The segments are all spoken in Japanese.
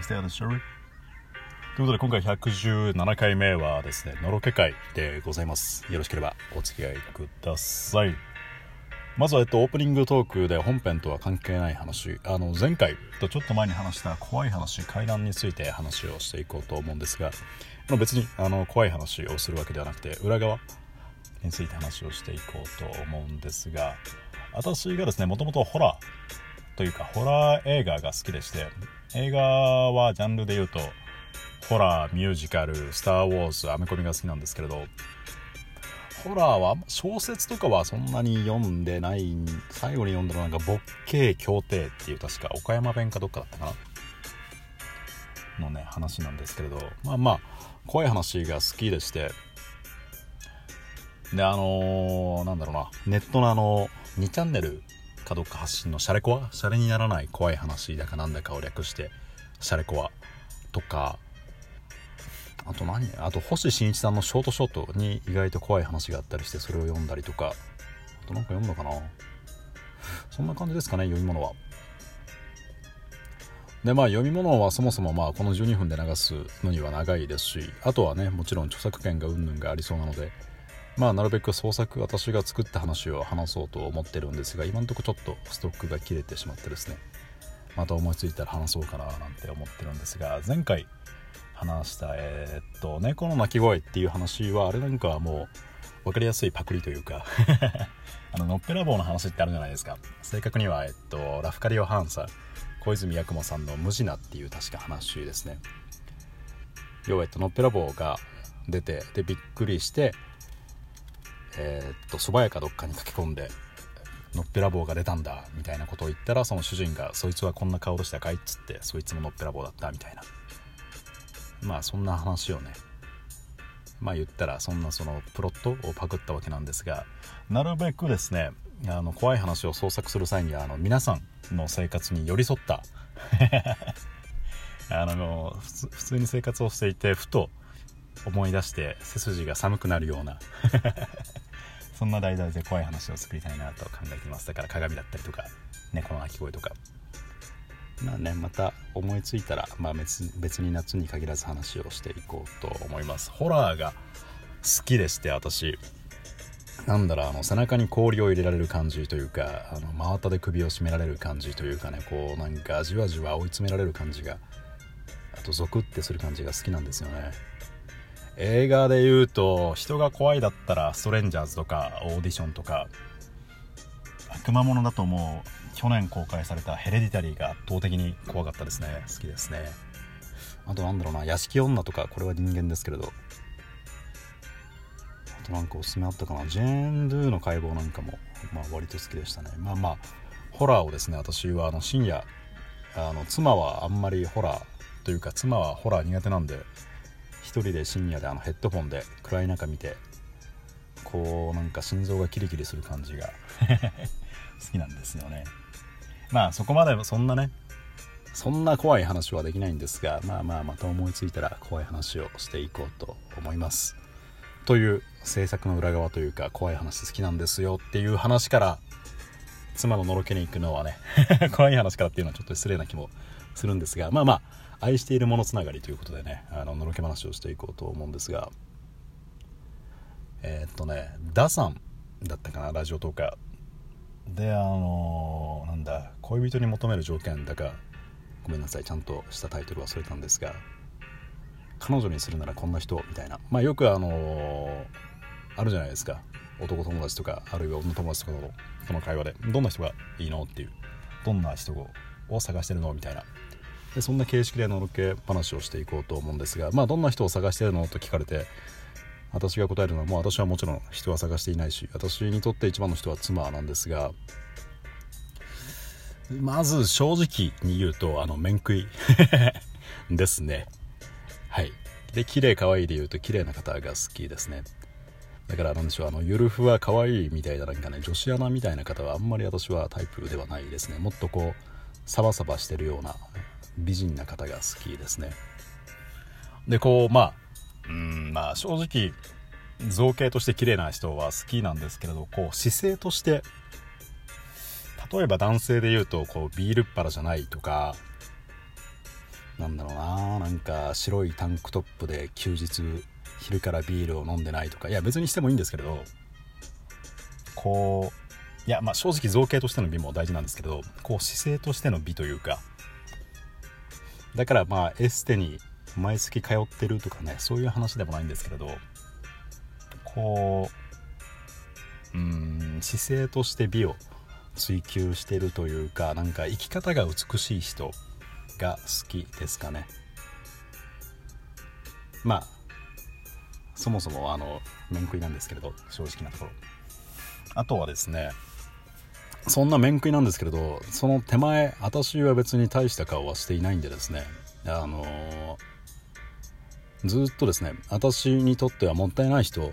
Started, shall we? ということで今回117回目はですね、のろけ会でございます。よろしければお付き合いください。まずは、えっと、オープニングトークで本編とは関係ない話、あの、前回とちょっと前に話した怖い話、階段について話をしていこうと思うんですが、まあ別に、あの、怖い話をするわけではなくて、裏側について話をしていこうと思うんですが、私がですね、もともとホラーというか、ホラー映画が好きでして、映画はジャンルで言うと、ホラー、ミュージカル、スター・ウォーズ、アメコミが好きなんですけれど、ホラーは小説とかはそんなに読んでない最後に読んだのはなんか「ボッケー協定」っていう確か岡山弁かどっかだったかなのね話なんですけれどまあまあ怖い話が好きでしてであのーなんだろうなネットのあの2チャンネルかどっか発信のシャレコアシャレにならない怖い話だかなんだかを略してシャレコアとか。あと何？あと星新一さんのショートショートに意外と怖い話があったりしてそれを読んだりとか。あとなんか読むのかな？そんな感じですかね読み物は。でまあ読み物はそもそもまあこの12分で流すのには長いですしあとはねもちろん著作権がうんぬんがありそうなのでまあなるべく創作私が作った話を話そうと思ってるんですが今んところちょっとストックが切れてしまってですね。また思いついたら話そうかななんて思ってるんですが前回話したえーっと猫の鳴き声っていう話はあれなんかはもう分かりやすいパクリというか あののっぺらぼうの話ってあるじゃないですか。正確にはえっとラフカリオ・ハンサ小泉八雲さんの「無地な」っていう確か話ですね。要はえっとのっぺらぼうが出てでびっくりしてえーっと蕎麦屋かどっかに駆け込んでのっぺらぼうが出たんだみたいなことを言ったらその主人が「そいつはこんな顔でしたかい?」っつってそいつものっぺらぼうだったみたいなまあそんな話をねまあ言ったらそんなそのプロットをパクったわけなんですがなるべくですねあの怖い話を創作する際にはあの皆さんの生活に寄り添った あの普通に生活をしていてふと思い出して背筋が寒くなるような そんな題材で怖い話を作りたいなと考えてます。だから鏡だったりとか猫の鳴き声とか。まあねまた思いついたら、まあ、別別に夏に限らず話をしていこうと思います。ホラーが好きでして私。なんだろうあの背中に氷を入れられる感じというかあの真綿で首を絞められる感じというかねこうなんかじわじわ追い詰められる感じがあとゾクってする感じが好きなんですよね。映画で言うと人が怖いだったらストレンジャーズとかオーディションとか悪魔物だともう去年公開されたヘレディタリーが圧倒的に怖かったですね。好きですね。あとなんだろうな屋敷女とかこれは人間ですけれど。あとなんかおすすめあったかな。ジェーン・ドゥの解剖なんかも、まあ、割と好きでしたね。まあまあホラーをですね私はあの深夜あの妻はあんまりホラーというか妻はホラー苦手なんで一人で深夜であのヘッドホンで暗い中見てこうなんか心臓がキリキリする感じが 好きなんですよね。まあそこまでそんなねそんな怖い話はできないんですがまあまあまた思いついたら怖い話をしていこうと思います。という制作の裏側というか怖い話好きなんですよっていう話から妻ののろけに行くのはね 怖い話からっていうのはちょっと失礼な気もするんですがまあまあ愛しているものつながりということでねあののろけ話をしていこうと思うんですがえーっとねダさんだったかなラジオとかであのーなんだ恋人に求める条件だかごめんなさいちゃんとしたタイトル忘れたんですが彼女にするならこんな人みたいな。まあよくあのーあるじゃないですか。男友達とかあるいは女友達とかのこの会話でどんな人がいいのっていうどんな人を探してるのみたいな。でそんな形式でのろけ話をしていこうと思うんですがまあどんな人を探してるのと聞かれて私が答えるのはもう私はもちろん人は探していないし私にとって一番の人は妻なんですがまず正直に言うとあの面食い。ですね。はい。で綺麗可愛いで言うと綺麗な方が好きですね。だからなんでしょうあのゆるふわ可愛いみたいななんかね女子アナみたいな方はあんまり私はタイプではないですね。もっとこうサバサバしてるような美人な方が好きですね。でこうまあうんまあ正直造形として綺麗な人は好きなんですけれどこう姿勢として例えば男性で言うとこうビールっ腹じゃないとかなんだろうななんか白いタンクトップで休日昼からビールを飲んでないとか。いや別にしてもいいんですけれど。こういやまあ正直造形としての美も大事なんですけど。こう姿勢としての美というか。だからまあエステに毎月通ってるとかね。そういう話でもないんですけれど。こううん姿勢として美を追求してるというかなんか生き方が美しい人が好きですかね。まあそもそもあの面食いなんですけれど正直なところ。あとはですねそんな面食いなんですけれどその手前私は別に大した顔はしていないんでですねあのー、ずっとですね私にとってはもったいない人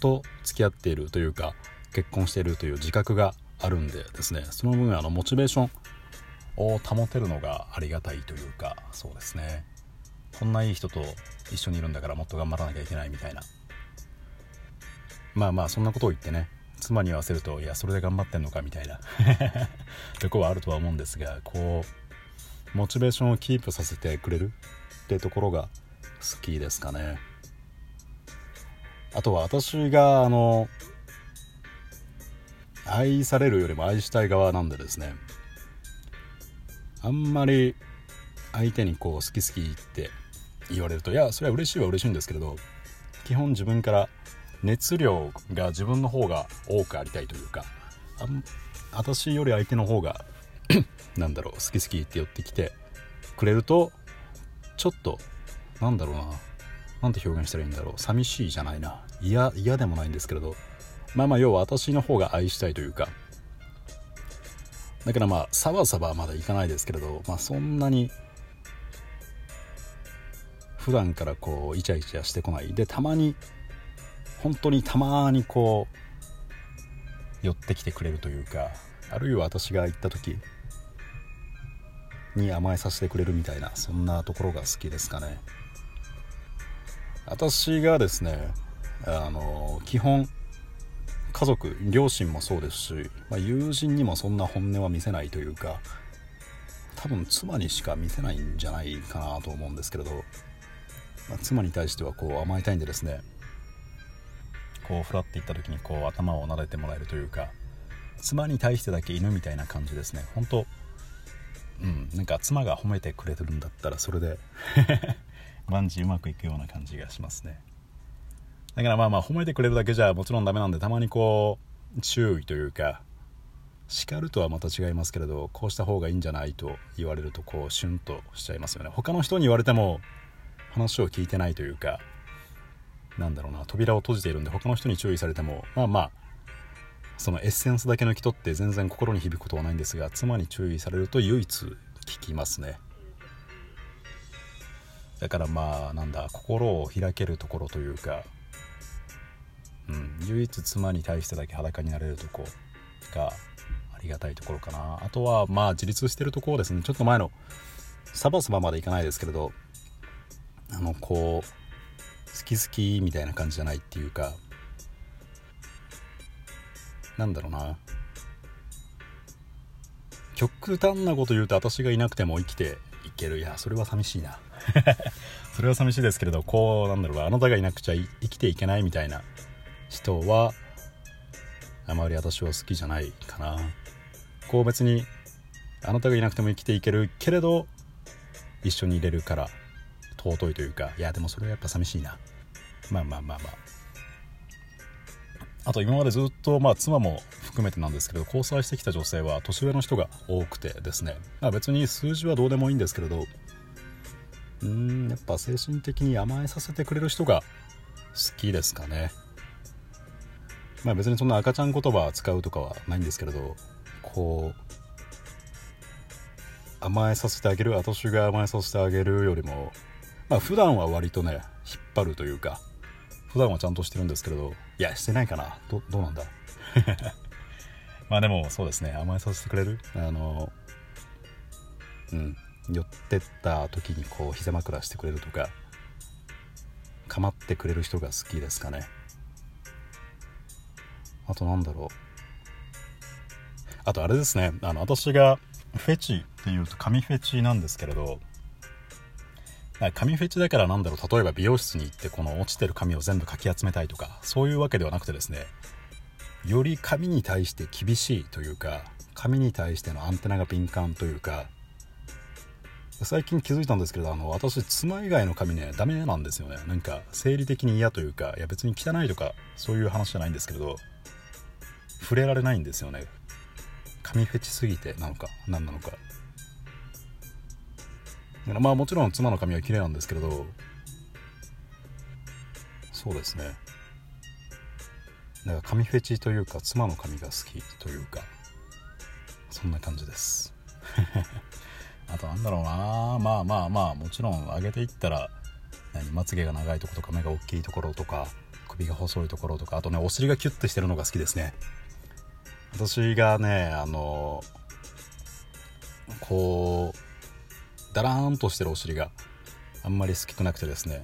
と付き合っているというか結婚しているという自覚があるんでですねその分あのモチベーションを保てるのがありがたいというかそうですね。こんないい人と一緒にいるんだからもっと頑張らなきゃいけないみたいな。まあまあそんなことを言ってね。妻に言わせるといやそれで頑張ってんのかみたいな。とこはあるとは思うんですがこうモチベーションをキープさせてくれる？ってところが好きですかね。あとは私があの愛されるよりも愛したい側なんでですね。あんまり相手にこう好き好きって言われるといやそれは嬉しいは嬉しいんですけれど基本自分から熱量が自分の方が多くありたいというかあ私より相手の方が なんだろう好き好きって寄ってきてくれるとちょっとなんだろうななんて表現したらいいんだろう寂しいじゃないな嫌でもないんですけれどまあまあ要は私の方が愛したいというかだからまあサバサバはまだいかないですけれど、まあ、そんなに普段からこうイチャイチャしてこない。でたまに本当にたまにこう寄ってきてくれるというかあるいは私が行った時に甘えさせてくれるみたいなそんなところが好きですかね。私がですねあの基本家族両親もそうですし、まあ、友人にもそんな本音は見せないというか多分妻にしか見せないんじゃないかなと思うんですけれど、まあ、妻に対してはこう甘えたいんでですねこうふらっていった時にこう頭を撫でてもらえるというか妻に対してだけ犬みたいな感じですね。本当うんなんか妻が褒めてくれてるんだったらそれで 万事うまくいくような感じがしますね。だからまあまあ褒めてくれるだけじゃもちろんダメなんでたまにこう注意というか叱るとはまた違いますけれどこうした方がいいんじゃないと言われるとこうシュンとしちゃいますよね。他の人に言われても話を聞いてないというかなんだろうな扉を閉じているんで他の人に注意されてもまあまあそのエッセンスだけの人って全然心に響くことはないんですが妻に注意されると唯一聞きますね。だからまあなんだ心を開けるところというかうん、唯一妻に対してだけ裸になれるとこがありがたいところかな。あとはまあ自立してるところですね。ちょっと前のサバサバまでいかないですけれどあのこう好き好きみたいな感じじゃないっていうかなんだろうな。極端なこと言うと私がいなくても生きていける。いやそれは寂しいな。それは寂しいですけれどこうなんだろうあなたがいなくちゃ生きていけないみたいな人はあまり私は好きじゃないかな。こう別にあなたがいなくても生きていけるけれど一緒にいれるから。尊いというかいやでもそれはやっぱ寂しいな。まあまあまあまあ。あと今までずっと、まあ、妻も含めてなんですけど交際してきた女性は年上の人が多くてですね、まあ、別に数字はどうでもいいんですけれどうんやっぱ精神的に甘えさせてくれる人が好きですかね。まあ別にそんな赤ちゃん言葉使うとかはないんですけれどこう甘えさせてあげる私が甘えさせてあげるよりもまあ普段は割とね引っ張るというか普段はちゃんとしてるんですけれどいやしてないかな。どどうなんだ？まあでもそうですね。甘えさせてくれる？あのうん。寄ってった時にこう膝枕してくれるとか構ってくれる人が好きですかね。あとなんだろう。あとあれですね。あの私がフェチっていうと髪フェチなんですけれど髪フェチだからなんだろう例えば美容室に行ってこの落ちてる髪を全部かき集めたいとかそういうわけではなくてですねより髪に対して厳しいというか髪に対してのアンテナが敏感というか最近気づいたんですけどあの私妻以外の髪ねダメなんですよね。なんか生理的に嫌というかいや別に汚いとかそういう話じゃないんですけれど触れられないんですよね。髪フェチすぎてなのか何なのか。まあもちろん妻の髪は綺麗なんですけれど。そうですね。なんか髪フェチというか妻の髪が好きというかそんな感じです。あとなんだろうな。まあまあまあもちろん上げていったら何まつげが長いとことか目が大きいところとか首が細いところとかあとねお尻がキュッてしてるのが好きですね。私がねあのこうだらーんとしてるお尻があんまり好きくなくてですね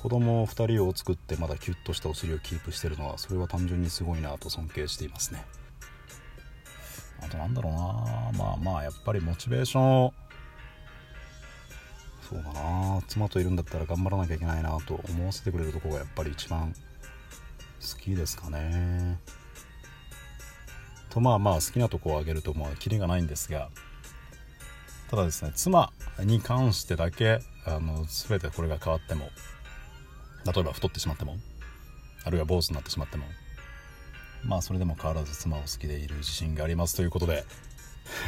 子供2人を作ってまだキュッとしたお尻をキープしてるのはそれは単純にすごいなと尊敬していますね。あとなんだろうなまあまあやっぱりモチベーションそうだな妻といるんだったら頑張らなきゃいけないなと思わせてくれるとこがやっぱり一番好きですかね。とまあまあ好きなとこを挙げるとまあキリがないんですがただですね妻に関してだけあの全てこれが変わっても例えば太ってしまってもあるいは坊主になってしまってもまあそれでも変わらず妻を好きでいる自信がありますということで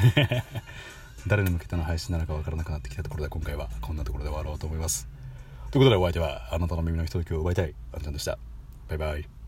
誰に向けての配信なのか分からなくなってきたところで今回はこんなところで終わろうと思います。ということでお相手はあなたの耳のひとときを奪いたいあんちゃんでした。バイバイ。